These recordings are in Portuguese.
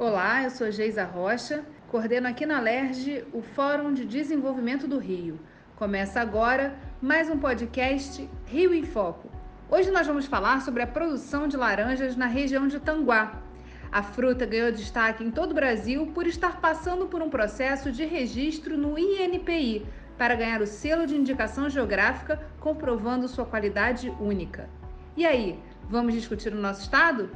Olá, eu sou Geisa Rocha, coordeno aqui na LERJ o Fórum de Desenvolvimento do Rio. Começa agora mais um podcast Rio em Foco. Hoje nós vamos falar sobre a produção de laranjas na região de Tanguá. A fruta ganhou destaque em todo o Brasil por estar passando por um processo de registro no INPI para ganhar o selo de indicação geográfica, comprovando sua qualidade única. E aí, vamos discutir o nosso estado?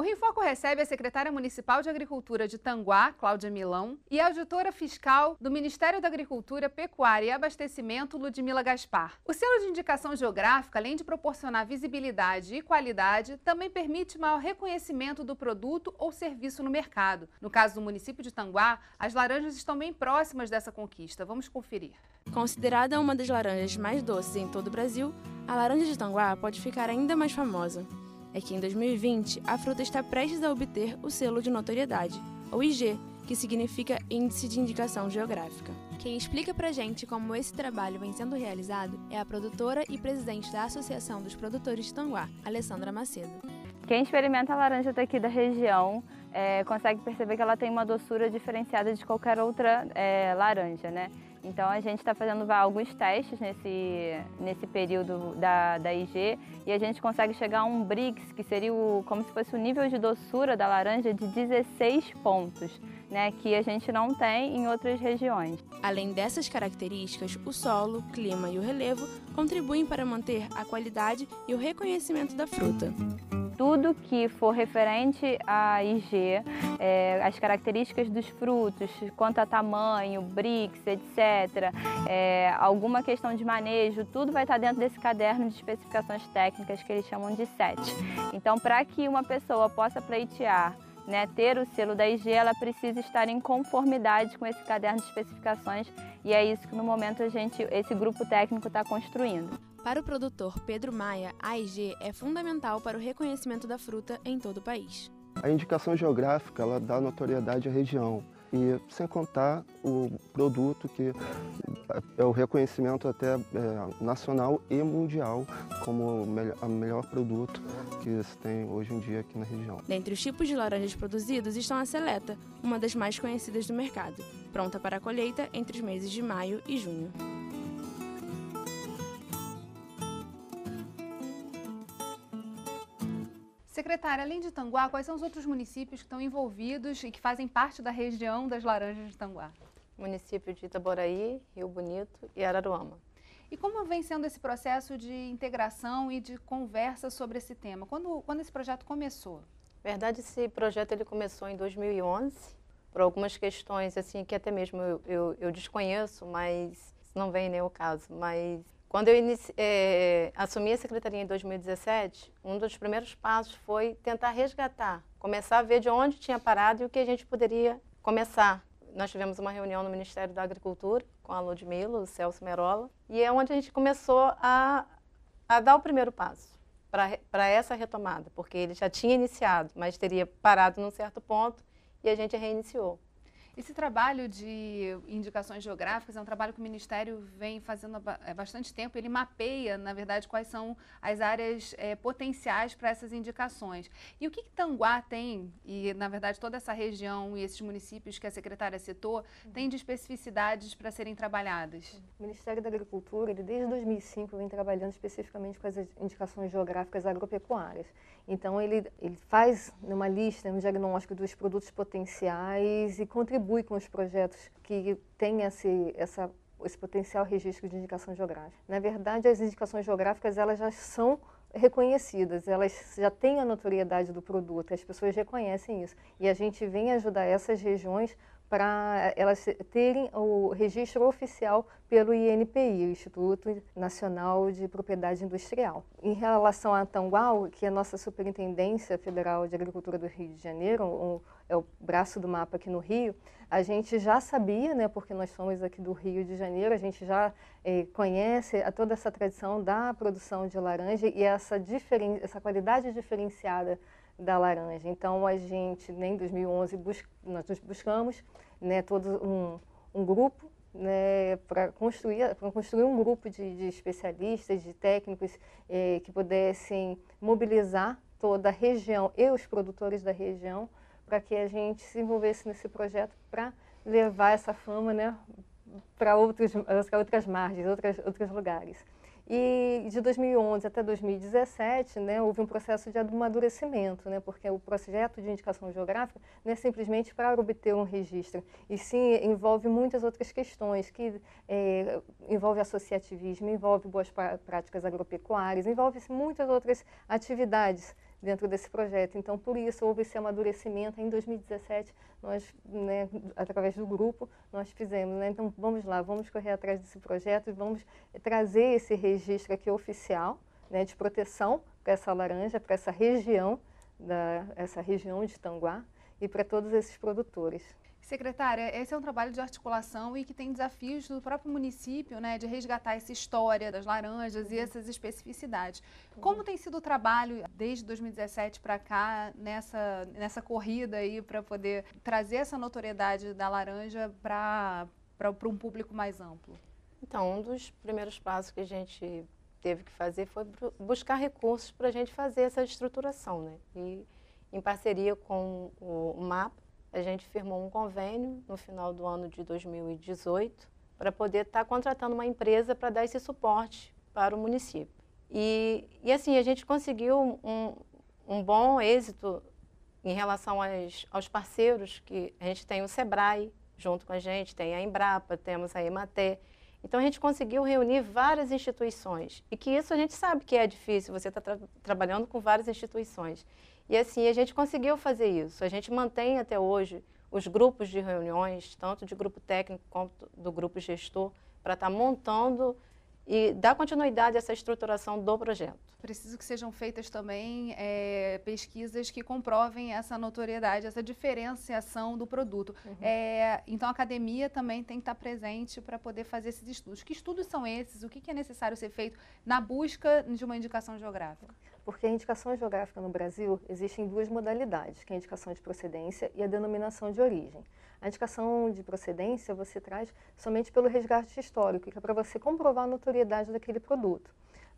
O Rio Foco recebe a secretária municipal de Agricultura de Tanguá, Cláudia Milão, e a auditora fiscal do Ministério da Agricultura, Pecuária e Abastecimento, Ludmila Gaspar. O selo de indicação geográfica, além de proporcionar visibilidade e qualidade, também permite maior reconhecimento do produto ou serviço no mercado. No caso do município de Tanguá, as laranjas estão bem próximas dessa conquista. Vamos conferir. Considerada uma das laranjas mais doces em todo o Brasil, a laranja de Tanguá pode ficar ainda mais famosa é que em 2020 a fruta está prestes a obter o selo de notoriedade, ou IG, que significa Índice de Indicação Geográfica. Quem explica pra gente como esse trabalho vem sendo realizado é a produtora e presidente da Associação dos Produtores de Tanguá, Alessandra Macedo. Quem experimenta a laranja daqui da região é, consegue perceber que ela tem uma doçura diferenciada de qualquer outra é, laranja, né? Então a gente está fazendo alguns testes nesse, nesse período da, da IG e a gente consegue chegar a um BRICS, que seria o, como se fosse o nível de doçura da laranja de 16 pontos, né, que a gente não tem em outras regiões. Além dessas características, o solo, clima e o relevo contribuem para manter a qualidade e o reconhecimento da fruta tudo que for referente à IG, é, as características dos frutos, quanto a tamanho, BRICS, etc., é, alguma questão de manejo, tudo vai estar dentro desse caderno de especificações técnicas que eles chamam de SET. Então, para que uma pessoa possa pleitear né, ter o selo da IG, ela precisa estar em conformidade com esse caderno de especificações e é isso que no momento a gente, esse grupo técnico está construindo. Para o produtor Pedro Maia, a IG é fundamental para o reconhecimento da fruta em todo o país. A indicação geográfica ela dá notoriedade à região e sem contar o produto que é o reconhecimento até é, nacional e mundial como o melhor produto que se tem hoje em dia aqui na região. Dentre os tipos de laranjas produzidos estão a seleta, uma das mais conhecidas do mercado, pronta para a colheita entre os meses de maio e junho. Secretária, além de Tanguá, quais são os outros municípios que estão envolvidos e que fazem parte da região das laranjas de Tanguá? Município de Itaboraí, Rio Bonito e Araruama. E como vem sendo esse processo de integração e de conversa sobre esse tema? Quando, quando esse projeto começou? Verdade, esse projeto ele começou em 2011, por algumas questões assim que até mesmo eu, eu, eu desconheço, mas não vem nem o caso. Mas quando eu é, assumi a secretaria em 2017, um dos primeiros passos foi tentar resgatar, começar a ver de onde tinha parado e o que a gente poderia começar. Nós tivemos uma reunião no Ministério da Agricultura com a Ludmilla, o Celso Merola, e é onde a gente começou a, a dar o primeiro passo para essa retomada, porque ele já tinha iniciado, mas teria parado num certo ponto e a gente reiniciou. Esse trabalho de indicações geográficas é um trabalho que o Ministério vem fazendo há é, bastante tempo. Ele mapeia, na verdade, quais são as áreas é, potenciais para essas indicações. E o que, que, Tanguá tem, e na verdade toda essa região e esses municípios que a secretária citou, uhum. tem de especificidades para serem trabalhadas? O Ministério da Agricultura, ele, desde 2005, vem trabalhando especificamente com as indicações geográficas agropecuárias. Então, ele, ele faz uma lista, um diagnóstico dos produtos potenciais e contribui com os projetos que têm esse, essa, esse potencial registro de indicação geográfica. Na verdade, as indicações geográficas elas já são reconhecidas, elas já têm a notoriedade do produto, as pessoas reconhecem isso. E a gente vem ajudar essas regiões para elas terem o registro oficial pelo INPI, o Instituto Nacional de Propriedade Industrial. Em relação a Tangual, que é a nossa Superintendência Federal de Agricultura do Rio de Janeiro, um, é o braço do mapa aqui no Rio, a gente já sabia, né, porque nós somos aqui do Rio de Janeiro, a gente já eh, conhece a toda essa tradição da produção de laranja e essa, essa qualidade diferenciada da laranja. Então, a gente, em 2011, bus nós buscamos né, todo um, um grupo né, para construir, construir um grupo de, de especialistas, de técnicos eh, que pudessem mobilizar toda a região e os produtores da região para que a gente se envolvesse nesse projeto para levar essa fama né, para outras margens, outras, outros lugares. E de 2011 até 2017, né, houve um processo de amadurecimento, né, porque o projeto de indicação geográfica não é simplesmente para obter um registro, e sim envolve muitas outras questões, que é, envolve associativismo, envolve boas práticas agropecuárias, envolve muitas outras atividades dentro desse projeto. Então, por isso, houve esse amadurecimento. Em 2017, nós, né, através do grupo, nós fizemos. Né? Então, vamos lá, vamos correr atrás desse projeto e vamos trazer esse registro aqui oficial né, de proteção para essa laranja, para essa região, da, essa região de Tanguá e para todos esses produtores. Secretária, esse é um trabalho de articulação e que tem desafios do próprio município, né, de resgatar essa história das laranjas e uhum. essas especificidades. Como tem sido o trabalho desde 2017 para cá nessa, nessa corrida aí para poder trazer essa notoriedade da laranja para um público mais amplo? Então, um dos primeiros passos que a gente teve que fazer foi buscar recursos para a gente fazer essa estruturação, né? E em parceria com o MAP, a gente firmou um convênio no final do ano de 2018 para poder estar tá contratando uma empresa para dar esse suporte para o município. E, e assim, a gente conseguiu um, um bom êxito em relação aos, parceiros, que a gente tem o SEBRAE junto com a gente, tem a Embrapa, temos a EMATE. Então a gente conseguiu reunir várias instituições e que isso a gente sabe que é difícil, você está tra trabalhando com várias instituições. E assim, a gente conseguiu fazer isso. A gente mantém até hoje os grupos de reuniões, tanto de grupo técnico quanto do grupo gestor, para estar tá montando e dar continuidade a essa estruturação do projeto. Preciso que sejam feitas também é, pesquisas que comprovem essa notoriedade, essa diferenciação do produto. Uhum. É, então, a academia também tem que estar presente para poder fazer esses estudos. Que estudos são esses? O que, que é necessário ser feito na busca de uma indicação geográfica? Porque a indicação geográfica no Brasil existe em duas modalidades, que é a indicação de procedência e a denominação de origem. A indicação de procedência você traz somente pelo resgate histórico, que é para você comprovar a notoriedade daquele produto.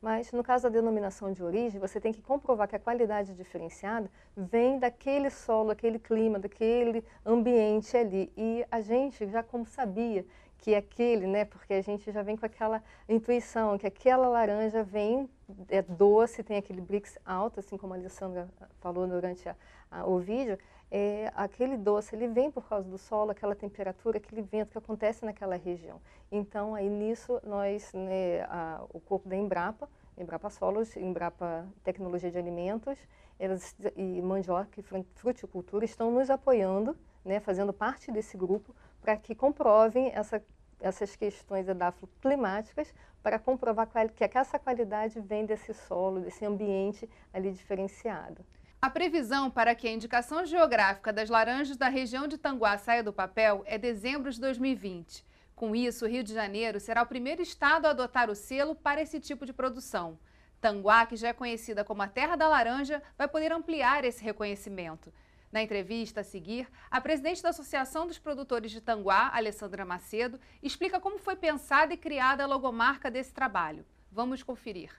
Mas no caso da denominação de origem, você tem que comprovar que a qualidade diferenciada vem daquele solo, daquele clima, daquele ambiente ali. E a gente já como sabia que aquele, né, porque a gente já vem com aquela intuição que aquela laranja vem é doce, tem aquele brix alto, assim como a Alessandra falou durante a, a, o vídeo, é, aquele doce ele vem por causa do solo, aquela temperatura, aquele vento que acontece naquela região. Então, aí nisso, nós, né, a, o corpo da Embrapa, Embrapa Solos, Embrapa Tecnologia de Alimentos, elas, e Mandioca e Fruticultura estão nos apoiando, né, fazendo parte desse grupo, para que comprovem essa essas questões edafoclimáticas para comprovar que essa qualidade vem desse solo, desse ambiente ali diferenciado. A previsão para que a indicação geográfica das laranjas da região de Tanguá saia do papel é dezembro de 2020. Com isso, o Rio de Janeiro será o primeiro estado a adotar o selo para esse tipo de produção. Tanguá, que já é conhecida como a terra da laranja, vai poder ampliar esse reconhecimento. Na entrevista a seguir, a presidente da Associação dos Produtores de Tanguá, Alessandra Macedo, explica como foi pensada e criada a logomarca desse trabalho. Vamos conferir.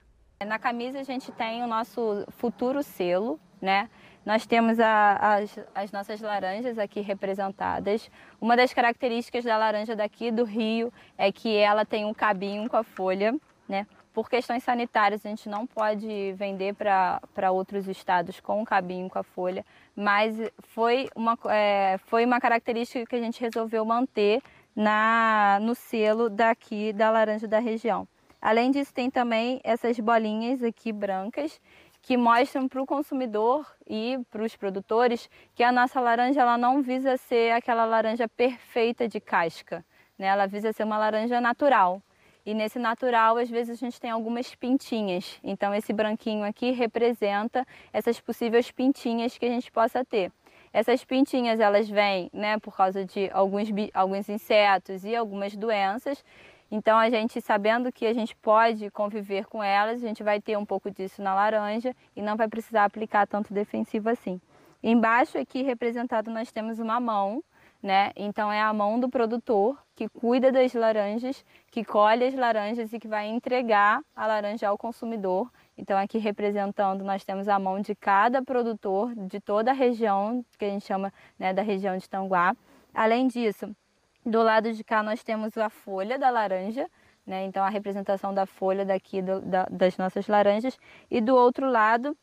Na camisa a gente tem o nosso futuro selo, né? Nós temos a, as, as nossas laranjas aqui representadas. Uma das características da laranja daqui do Rio é que ela tem um cabinho com a folha, né? Por questões sanitárias, a gente não pode vender para outros estados com o cabinho com a folha, mas foi uma, é, foi uma característica que a gente resolveu manter na, no selo daqui da laranja da região. Além disso, tem também essas bolinhas aqui brancas que mostram para o consumidor e para os produtores que a nossa laranja ela não visa ser aquela laranja perfeita de casca, né? ela visa ser uma laranja natural. E nesse natural, às vezes, a gente tem algumas pintinhas. Então, esse branquinho aqui representa essas possíveis pintinhas que a gente possa ter. Essas pintinhas, elas vêm né, por causa de alguns, alguns insetos e algumas doenças. Então, a gente, sabendo que a gente pode conviver com elas, a gente vai ter um pouco disso na laranja e não vai precisar aplicar tanto defensivo assim. Embaixo aqui representado nós temos uma mão, né? Então é a mão do produtor que cuida das laranjas, que colhe as laranjas e que vai entregar a laranja ao consumidor. Então, aqui representando, nós temos a mão de cada produtor de toda a região, que a gente chama né, da região de Tanguá. Além disso, do lado de cá nós temos a folha da laranja, né? então a representação da folha daqui do, da, das nossas laranjas. E do outro lado,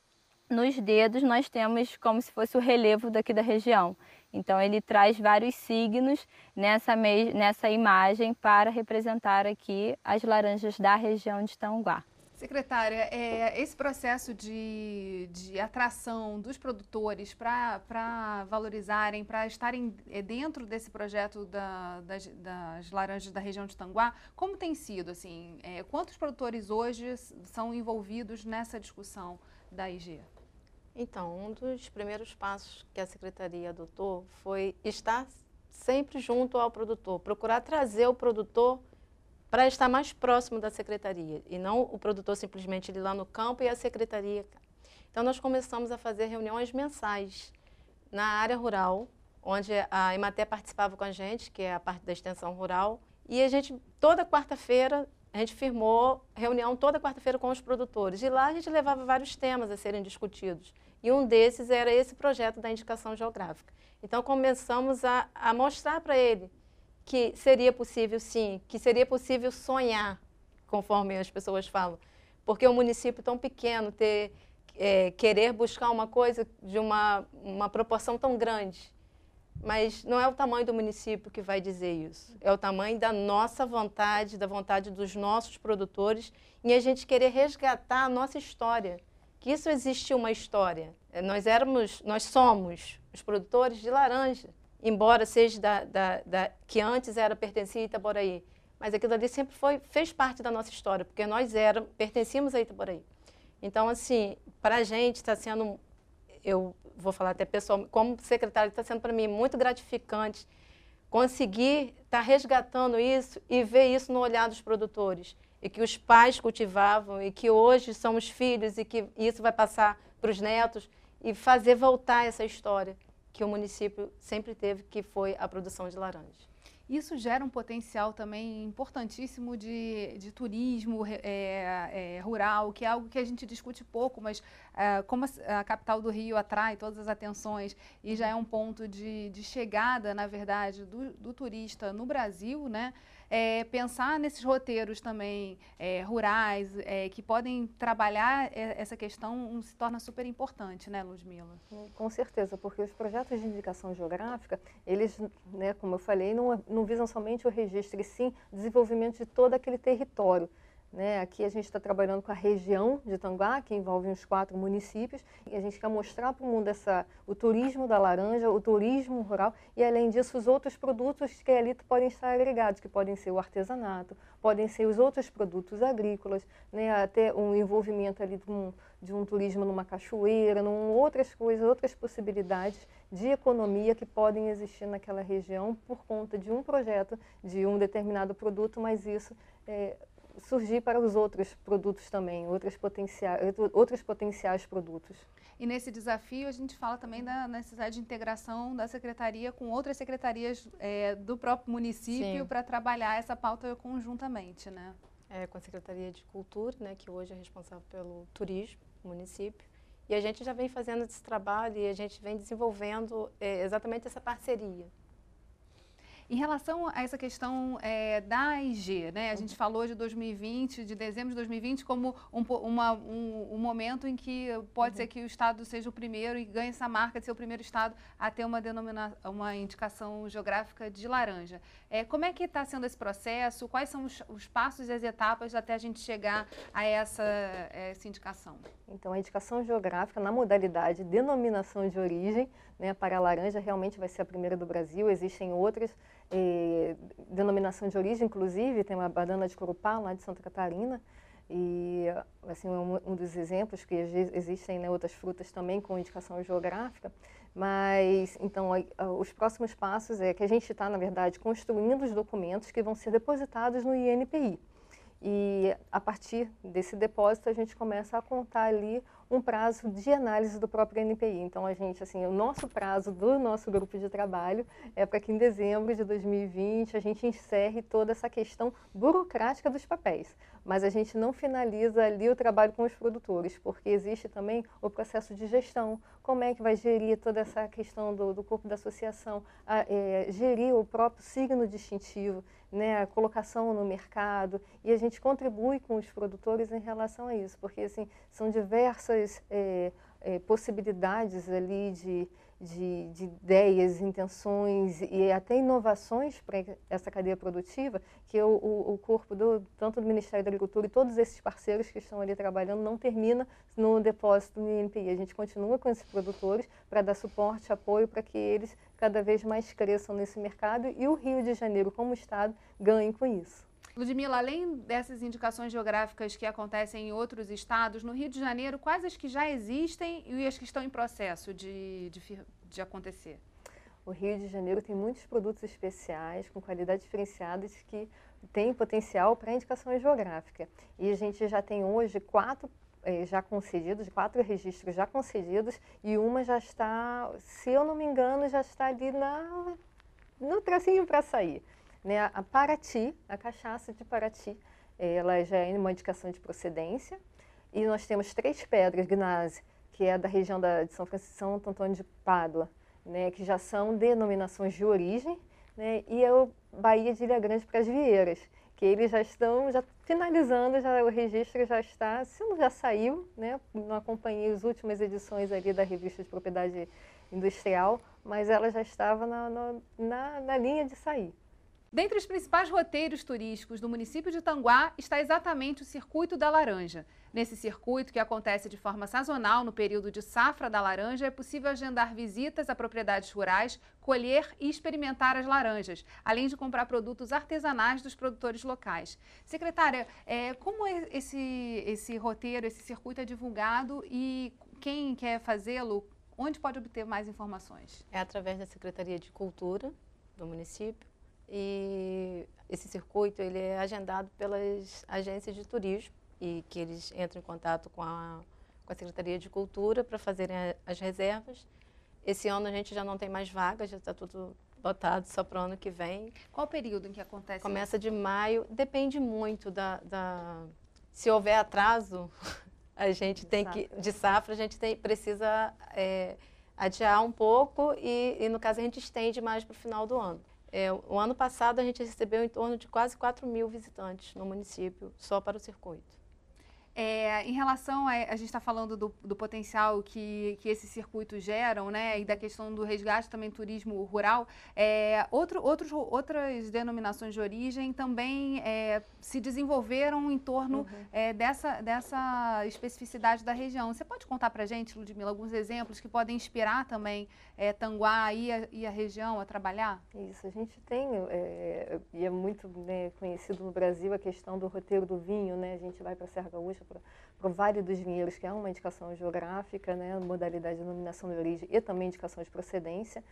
nos dedos, nós temos como se fosse o relevo daqui da região. Então ele traz vários signos nessa, nessa imagem para representar aqui as laranjas da região de Tanguá. Secretária, é, esse processo de, de atração dos produtores para valorizarem, para estarem é, dentro desse projeto da, das, das, laranjas da região de Tanguá, como tem sido? Assim, é, quantos produtores hoje são envolvidos nessa discussão da IG? Então, um dos primeiros passos que a Secretaria adotou foi estar sempre junto ao produtor, procurar trazer o produtor para estar mais próximo da secretaria e não o produtor simplesmente ir lá no campo e a secretaria. Então nós começamos a fazer reuniões mensais na área rural, onde a Ematé participava com a gente, que é a parte da extensão rural, e a gente toda quarta-feira a gente firmou reunião toda quarta-feira com os produtores. E lá a gente levava vários temas a serem discutidos. E um desses era esse projeto da indicação geográfica. Então começamos a, a mostrar para ele que seria possível, sim, que seria possível sonhar, conforme as pessoas falam. Porque um município tão pequeno, ter, é, querer buscar uma coisa de uma, uma proporção tão grande. Mas não é o tamanho do município que vai dizer isso. É o tamanho da nossa vontade, da vontade dos nossos produtores, em a gente querer resgatar a nossa história. Que isso existe uma história. É, nós éramos, nós somos os produtores de laranja embora seja da, da, da, que antes era pertencia a Itaboraí, mas aquilo ali sempre foi, fez parte da nossa história, porque nós era, pertencíamos a Itaboraí. Então, assim, para a gente está sendo, eu vou falar até pessoal, como secretário, está sendo para mim muito gratificante conseguir estar tá resgatando isso e ver isso no olhar dos produtores. E que os pais cultivavam, e que hoje são os filhos, e que isso vai passar para os netos, e fazer voltar essa história que o município sempre teve, que foi a produção de laranja. Isso gera um potencial também importantíssimo de, de turismo é, é, rural, que é algo que a gente discute pouco, mas é, como a, a, capital do Rio atrai todas as atenções e já é um ponto de, de chegada, na verdade, do, do turista no Brasil, né? É, pensar nesses roteiros também é, rurais é, que podem trabalhar é, essa questão se torna super importante, né, Ludmila? Com certeza, porque os projetos de indicação geográfica, eles, né, como eu falei, não, não visam somente o registro, e sim desenvolvimento de todo aquele território. Né? Aqui a gente está trabalhando com a região de Tanguá, que envolve uns quatro municípios, e a gente quer mostrar para o mundo essa, o turismo da laranja, o turismo rural, e além disso os outros produtos que ali podem estar agregados, que podem ser o artesanato, podem ser os outros produtos agrícolas, né? até um envolvimento ali de um, de um turismo numa cachoeira, num, outras coisas, outras possibilidades de economia que podem existir naquela região por conta de um projeto, de um determinado produto, mas isso é, surgir para os outros produtos também, outros potenciais, outros potenciais produtos. E nesse desafio a gente fala também da necessidade de integração da secretaria com outras secretarias é, do próprio município para trabalhar essa pauta conjuntamente, né? É, com a Secretaria de Cultura, né, que hoje é responsável pelo turismo no município. E a gente já vem fazendo esse trabalho e a gente vem desenvolvendo é, exatamente essa parceria. Em relação a essa questão é, da IG, né? A gente falou de 2020, de dezembro de 2020, como um, uma, um, um momento em que pode uhum. ser que o Estado seja o primeiro e ganhe essa marca de ser o primeiro Estado a ter uma, denomina, uma indicação geográfica de laranja. É, como é que está sendo esse processo? Quais são os, os, passos e as etapas até a gente chegar a essa, essa indicação? Então, a indicação geográfica na modalidade denominação de origem né, para a laranja realmente vai ser a primeira do Brasil. Existem outras denominação de origem, inclusive, tem uma banana de Corupá, lá de Santa Catarina, e assim um, um dos exemplos que existem né, outras frutas também com indicação geográfica mas então os próximos passos é que a gente está na verdade construindo os documentos que vão ser depositados no INPI e a partir desse depósito a gente começa a contar ali um prazo de análise do próprio NPI. Então, a gente, assim, o nosso prazo do nosso grupo de trabalho é para que em dezembro de 2020 a gente encerre toda essa questão burocrática dos papéis. Mas a gente não finaliza ali o trabalho com os produtores, porque existe também o processo de gestão. Como é que vai gerir toda essa questão do, do corpo da associação, a, é, gerir o próprio signo distintivo, né, a colocação no mercado, e a gente contribui com os produtores em relação a isso, porque assim, são diversas é, é, possibilidades ali de, de, de, ideias, intenções e até inovações para essa cadeia produtiva que o, o, o, corpo do tanto do Ministério da Agricultura e todos esses parceiros que estão ali trabalhando não termina no depósito do INPI. A gente continua com esses produtores para dar suporte, apoio para que eles cada vez mais cresçam nesse mercado e o Rio de Janeiro como estado ganhe com isso. Ludmila, além dessas indicações geográficas que acontecem em outros estados, no Rio de Janeiro, quais as que já existem e as que estão em processo de, de, de acontecer? O Rio de Janeiro tem muitos produtos especiais, com qualidade diferenciada, que têm potencial para indicação geográfica. E a gente já tem hoje quatro eh, já concedidos, quatro registros já concedidos, e uma já está, se eu não me engano, já está ali na, no tracinho para sair. Né? A Paraty, a cachaça de Paraty, ela já é uma indicação de procedência. E nós temos Três Pedras, Gnase, que é da região da, de São Francisco, São Antônio de Pádua, né? que já são denominações de origem. Né? E é o Bahia de Ilha Grande para as Vieiras, que eles já estão já finalizando, já, o registro já está, se não já saiu, né? não acompanhei as últimas edições ali da revista de propriedade industrial, mas ela já estava na, na, na linha de sair. Dentre os principais roteiros turísticos do município de Tanguá está exatamente o Circuito da Laranja. Nesse circuito, que acontece de forma sazonal no período de safra da laranja, é possível agendar visitas a propriedades rurais, colher e experimentar as laranjas, além de comprar produtos artesanais dos produtores locais. Secretária, é, como é esse, esse roteiro, esse circuito é divulgado e quem quer fazê-lo, onde pode obter mais informações? É através da Secretaria de Cultura do município e esse circuito ele é agendado pelas agências de turismo e que eles entram em contato com a, com a Secretaria de Cultura para fazerem a, as reservas. Esse ano a gente já não tem mais vagas, já está tudo lotado só para o ano que vem. Qual o período em que acontece? Começa de maio, depende muito da, da se houver atraso, a gente de tem safra. que de safra a gente tem, precisa é, adiar um pouco e, e no caso a gente estende mais para o final do ano. É, o ano passado a gente recebeu em torno de quase 4 mil visitantes no município, só para o circuito. É, em relação a, a gente está falando do, do, potencial que, que esses circuitos geram, né, e da questão do resgate também turismo rural, é, outro, outros, outras denominações de origem também é, se desenvolveram em torno uhum. É, dessa, dessa especificidade da região. Você pode contar para a gente, Ludmila, alguns exemplos que podem inspirar também é, Tanguá e a, e a, região a trabalhar? Isso, a gente tem, é, e é muito né, conhecido no Brasil a questão do roteiro do vinho, né, a gente vai para a Serra Gaúcha para o Vale dos Vinhedos, que é uma indicação geográfica, né, modalidade de denominação de origem e também indicação de procedência.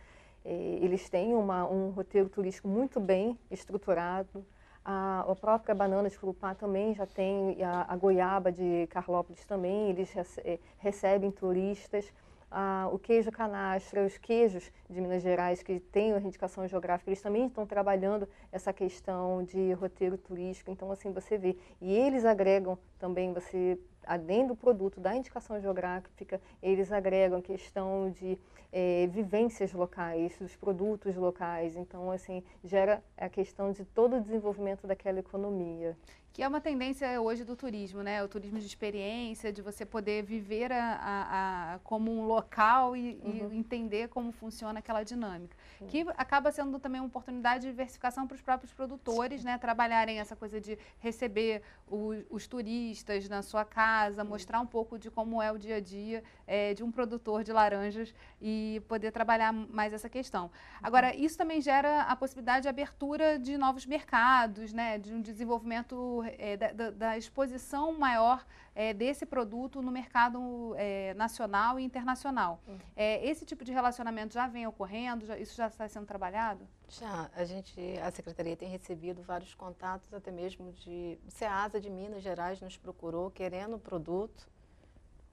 eles têm uma, um roteiro turístico muito bem estruturado. A, a própria banana de Curupá também já tem, a, a goiaba de Carlópolis também, eles rece, recebem turistas ah, o queijo canastra, os queijos de Minas Gerais que têm a indicação geográfica, eles também estão trabalhando essa questão de roteiro turístico. Então, assim, você vê. E eles agregam também, você, além do produto da indicação geográfica, eles agregam a questão de é, vivências locais, dos produtos locais. Então, assim, gera a questão de todo o desenvolvimento daquela economia que é uma tendência hoje do turismo, né? O turismo de experiência, de você poder viver a, a, a como um local e, uhum. e, entender como funciona aquela dinâmica. Uhum. Que acaba sendo também uma oportunidade de diversificação para os próprios produtores, Sim. né? Trabalharem essa coisa de receber o, os turistas na sua casa, uhum. mostrar um pouco de como é o dia a dia é, de um produtor de laranjas e poder trabalhar mais essa questão. Agora, isso também gera a possibilidade de abertura de novos mercados, né? De um desenvolvimento é, da, da, exposição maior é, desse produto no mercado nacional e internacional. Uhum. Esse tipo de relacionamento já vem ocorrendo? Já, isso já está sendo trabalhado? Já. A gente, a Secretaria tem recebido vários contatos, até mesmo de... O SEASA de Minas Gerais nos procurou querendo o produto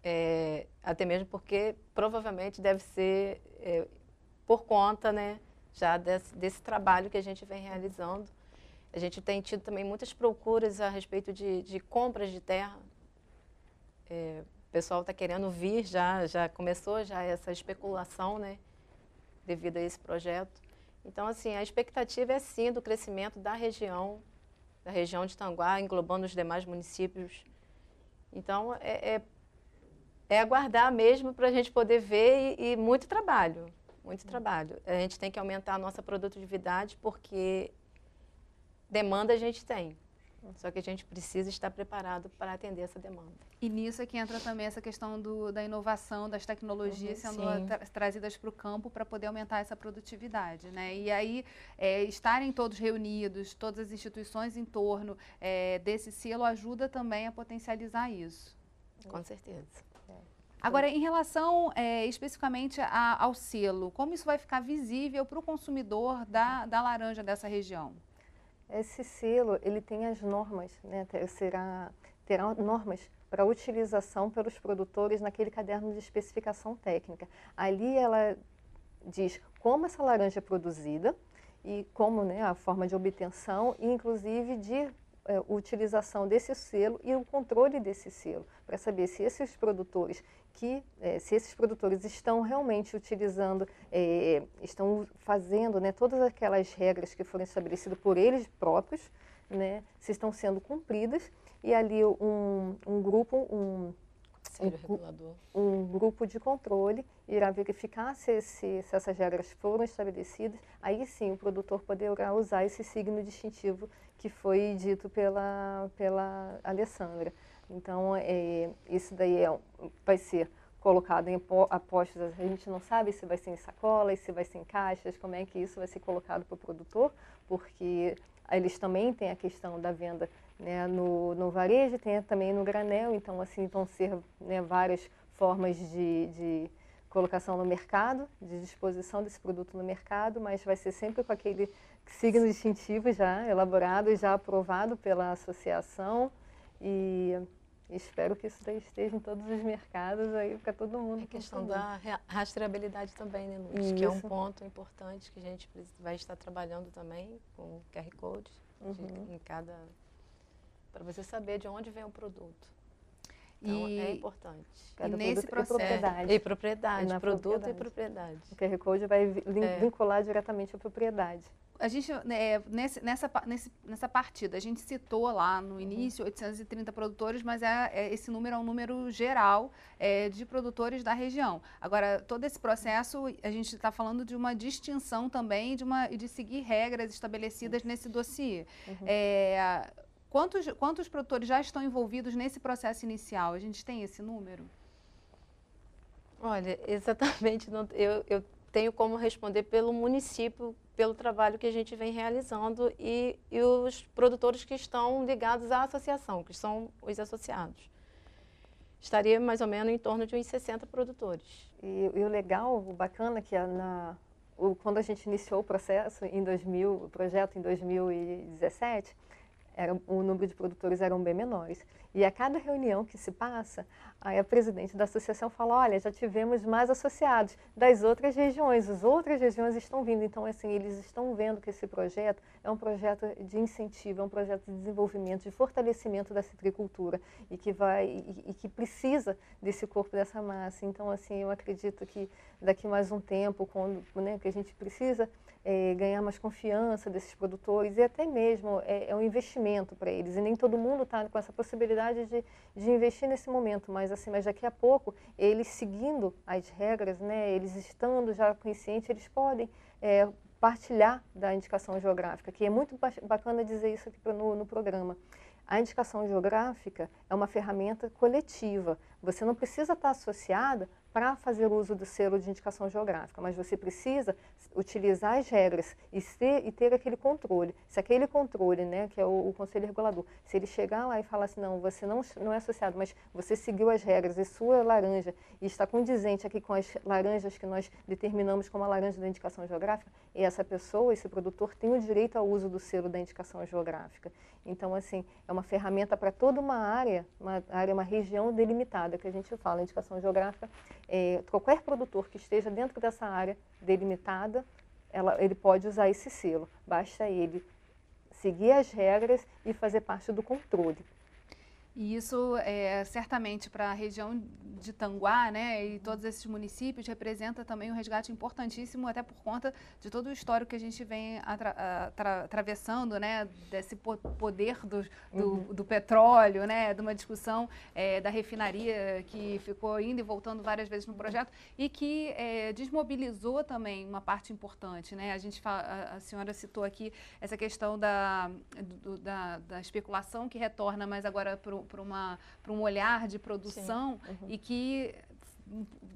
É, até mesmo porque provavelmente deve ser é, por conta né, já desse, desse, trabalho que a gente vem realizando. A gente tem tido também muitas procuras a respeito de, de compras de terra. É, o pessoal está querendo vir, já, já começou já essa especulação, né, devido a esse projeto. Então, assim, a expectativa é sim do crescimento da região, da região de Tanguá, englobando os demais municípios. Então, é, é, é aguardar mesmo para a gente poder ver e, e muito trabalho, muito trabalho. A gente tem que aumentar a nossa produtividade porque demanda a gente tem. Só que a gente precisa estar preparado para atender essa demanda. E nisso é que entra também essa questão do, da inovação, das tecnologias uhum, sendo tra trazidas para o campo para poder aumentar essa produtividade. Né? E aí, é, estarem todos reunidos, todas as instituições em torno é, desse selo, ajuda também a potencializar isso. Com certeza. É. Agora, em relação é, especificamente a, ao selo, como isso vai ficar visível para o consumidor da, da laranja dessa região? Esse selo, ele tem as normas, né? Será, terá normas para utilização pelos produtores naquele caderno de especificação técnica. Ali ela diz como essa laranja é produzida e como né, a forma de obtenção e inclusive de é, utilização desse selo e o controle desse selo, para saber se esses produtores que, é, se esses produtores estão realmente utilizando, é, estão fazendo né, todas aquelas regras que foram estabelecidas por eles próprios, né, se estão sendo cumpridas, e ali um, um grupo, um, um, um, grupo de controle irá verificar se, se, se, essas regras foram estabelecidas, aí sim o produtor poderá usar esse signo distintivo que foi dito pela, pela Alessandra. Então, é, isso daí é, vai ser colocado em apostos, a gente não sabe se vai ser em sacolas, se vai ser em caixas, como é que isso vai ser colocado para o produtor, porque eles também têm a questão da venda né, no, no varejo, tem também no granel, então assim vão ser né, várias formas de, de colocação no mercado, de disposição desse produto no mercado, mas vai ser sempre com aquele signo distintivo já elaborado, já aprovado pela associação e espero que isso esteja em todos os mercados aí para todo mundo. A questão da rastreabilidade também, né, Luiz? Que é um ponto importante que a gente vai estar trabalhando também com QR Code uhum. em cada para você saber de onde vem o produto. Então, e, é importante. e nesse processo... E propriedade. E propriedade, e produto propriedade. e propriedade. O QR Code vai é. vincular diretamente a propriedade a gente, é, nesse, nessa, nesse, nessa partida, a gente citou lá no uhum. início 830 produtores, mas é, é, esse número é um número geral é, de produtores da região. Agora, todo esse processo, a gente está falando de uma distinção também de, uma, de seguir regras estabelecidas nesse dossiê. Uhum. É, quantos, quantos produtores já estão envolvidos nesse processo inicial? A gente tem esse número? Olha, exatamente, não, eu, eu tenho como responder pelo município, pelo trabalho que a gente vem realizando e, e os produtores que estão ligados à associação, que são os associados. Estaria mais ou menos em torno de uns 60 produtores. E, e o legal, o bacana, que é na, o, quando a gente iniciou o processo em 2000, o projeto em 2017, era, o número de produtores eram bem menores. E a cada reunião que se passa, aí a presidente da associação fala, olha, já tivemos mais associados das outras regiões, as outras regiões estão vindo. Então, assim, eles estão vendo que esse projeto é um projeto de incentivo, é um projeto de desenvolvimento, de fortalecimento da citricultura e que vai e, e que precisa desse corpo, dessa massa. Então, assim, eu acredito que daqui mais um tempo, quando né, que a gente precisa é, ganhar mais confiança desses produtores e até mesmo é, é um investimento para eles. E nem todo mundo está com essa possibilidade de, de investir nesse momento, mas assim, mas daqui a pouco, eles seguindo as regras, né, eles estando já conscientes, eles podem é, partilhar da indicação geográfica, que é muito bacana dizer isso aqui no, no programa. A indicação geográfica é uma ferramenta coletiva. Você não precisa estar associada para fazer uso do selo de indicação geográfica, mas você precisa utilizar as regras e, ser, e ter aquele controle. Se aquele controle, né, que é o, o, conselho regulador, se ele chegar lá e falar assim, não, você não, não é associado, mas você seguiu as regras e sua laranja e está condizente aqui com as laranjas que nós determinamos como a laranja da indicação geográfica, e essa pessoa, esse produtor, tem o direito ao uso do selo da indicação geográfica. Então, assim, é uma ferramenta para toda uma área, uma área, uma região delimitada. Que a gente fala, indicação geográfica, é, qualquer produtor que esteja dentro dessa área delimitada, ela, ele pode usar esse selo. Basta ele seguir as regras e fazer parte do controle. E isso, é, certamente, para a região de Tanguá, né, e todos esses municípios, representa também um resgate importantíssimo, até por conta de todo o histórico que a gente vem atra, atra, atravessando, né, desse poder do, do, uhum. do, petróleo, né, de uma discussão é, da refinaria que ficou indo e voltando várias vezes no projeto e que é, desmobilizou também uma parte importante, né. A gente a, a senhora citou aqui essa questão da, do, da, da especulação que retorna, mas agora para para um olhar de produção uhum. e que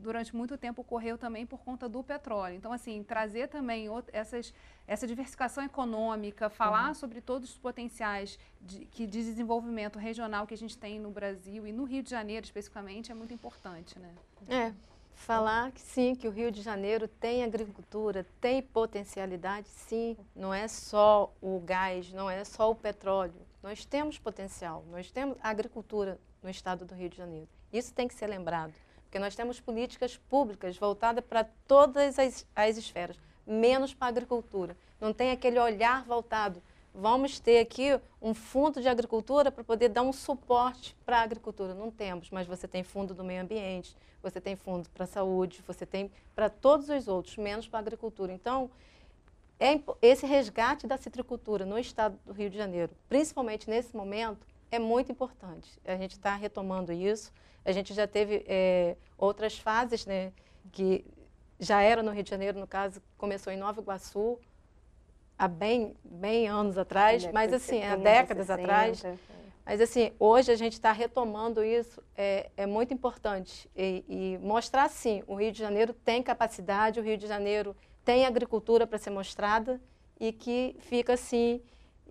durante muito tempo ocorreu também por conta do petróleo. Então, assim, trazer também essas, essa diversificação econômica, falar uhum. sobre todos os potenciais de, que, de desenvolvimento regional que a gente tem no Brasil e no Rio de Janeiro especificamente é muito importante, né? É, falar que sim, que o Rio de Janeiro tem agricultura, tem potencialidade, sim, não é só o gás, não é só o petróleo. Nós temos potencial, nós temos agricultura no estado do Rio de Janeiro. Isso tem que ser lembrado, porque nós temos políticas públicas voltadas para todas as, as esferas, menos para a agricultura. Não tem aquele olhar voltado. Vamos ter aqui um fundo de agricultura para poder dar um suporte para a agricultura. Não temos, mas você tem fundo do meio ambiente, você tem fundo para a saúde, você tem para todos os outros, menos para a agricultura. Então, é, esse resgate da citricultura no estado do Rio de Janeiro, principalmente nesse momento, é muito importante. A gente está retomando isso. A gente já teve é, outras fases, né, que já era no Rio de Janeiro, no caso, começou em Nova Iguaçu, há bem, bem anos atrás, mas assim, há décadas 60, atrás. É. Mas assim, hoje a gente está retomando isso, é, é muito importante. E, e mostrar, sim, o Rio de Janeiro tem capacidade, o Rio de Janeiro tem agricultura para ser mostrada e que fica assim,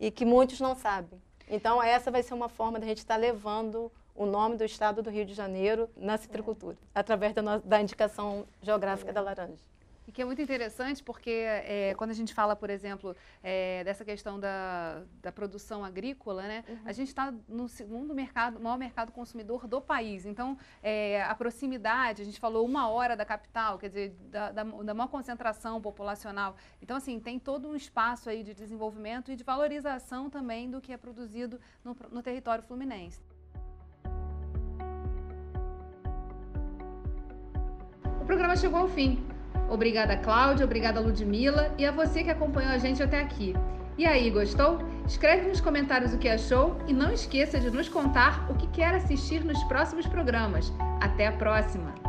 e que muitos não sabem. Então, essa vai ser uma forma da gente estar tá levando o nome do estado do Rio de Janeiro na citricultura, é. através da, da indicação geográfica da laranja. E que é muito interessante porque é, quando a gente fala, por exemplo, é, dessa questão da, da produção agrícola, né, uhum. a gente está no segundo mercado, maior mercado consumidor do país. Então, é, a proximidade, a gente falou uma hora da capital, quer dizer, da, da, da maior concentração populacional. Então, assim, tem todo um espaço aí de desenvolvimento e de valorização também do que é produzido no, no território fluminense. O programa chegou ao fim. Obrigada, Cláudia, obrigada, Ludmila e a você que acompanhou a gente até aqui. E aí, gostou? Escreve nos comentários o que achou e não esqueça de nos contar o que quer assistir nos próximos programas. Até a próxima!